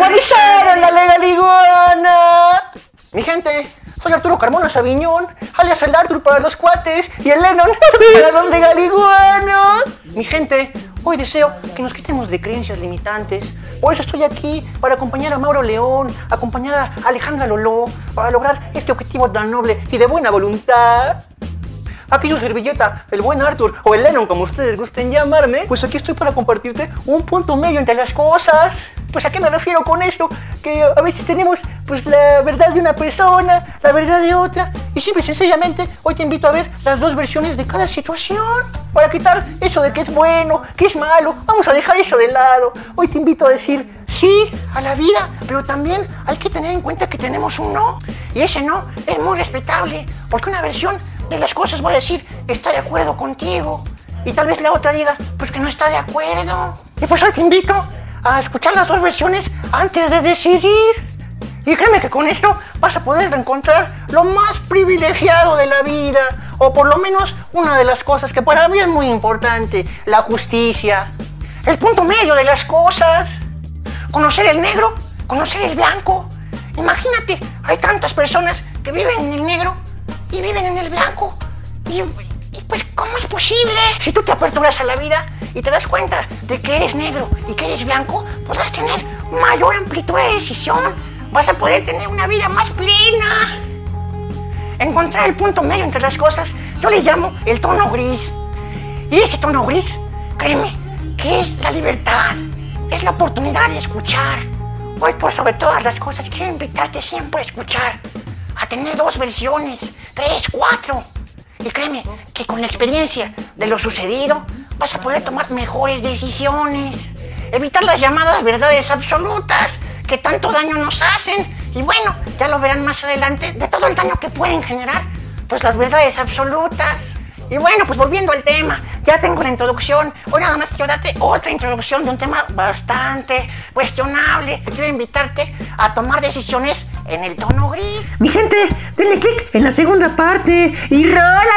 ¡Legalizaron la legal iguana! Mi gente, soy Arturo Carmona Sabiñón, alias el Arthur para los cuates y el Lennon para los legaliguanos. Mi gente, hoy deseo que nos quitemos de creencias limitantes. Por eso estoy aquí para acompañar a Mauro León, acompañar a Alejandra Loló, para lograr este objetivo tan noble y de buena voluntad. Aquí su servilleta, el buen Arthur o el Lennon, como ustedes gusten llamarme, pues aquí estoy para compartirte un punto medio entre las cosas. Pues a qué me refiero con esto? Que a veces tenemos pues la verdad de una persona, la verdad de otra, y simple y sencillamente hoy te invito a ver las dos versiones de cada situación. Para quitar eso de que es bueno, que es malo, vamos a dejar eso de lado. Hoy te invito a decir sí a la vida, pero también hay que tener en cuenta que tenemos un no. Y ese no es muy respetable, porque una versión de las cosas voy a decir, está de acuerdo contigo. Y tal vez la otra diga, pues que no está de acuerdo. Y pues hoy te invito a escuchar las dos versiones antes de decidir. Y créeme que con esto vas a poder encontrar lo más privilegiado de la vida, o por lo menos una de las cosas que para mí es muy importante, la justicia. El punto medio de las cosas. Conocer el negro, conocer el blanco. Imagínate, hay tantas personas que viven en el negro y viven en el blanco. Y, pues, ¿cómo es posible? Si tú te aperturas a la vida y te das cuenta de que eres negro y que eres blanco, podrás tener mayor amplitud de decisión. Vas a poder tener una vida más plena. Encontrar el punto medio entre las cosas, yo le llamo el tono gris. Y ese tono gris, créeme, que es la libertad, es la oportunidad de escuchar. Hoy por sobre todas las cosas quiero invitarte siempre a escuchar a tener dos versiones, tres, cuatro. Y créeme que con la experiencia de lo sucedido vas a poder tomar mejores decisiones. Evitar las llamadas verdades absolutas que tanto daño nos hacen. Y bueno, ya lo verán más adelante de todo el daño que pueden generar, pues las verdades absolutas. Y bueno, pues volviendo al tema, ya tengo la introducción. Hoy nada más quiero darte otra introducción de un tema bastante cuestionable. Quiero invitarte a tomar decisiones en el tono gris. Mi gente, denle click en la segunda parte y rola,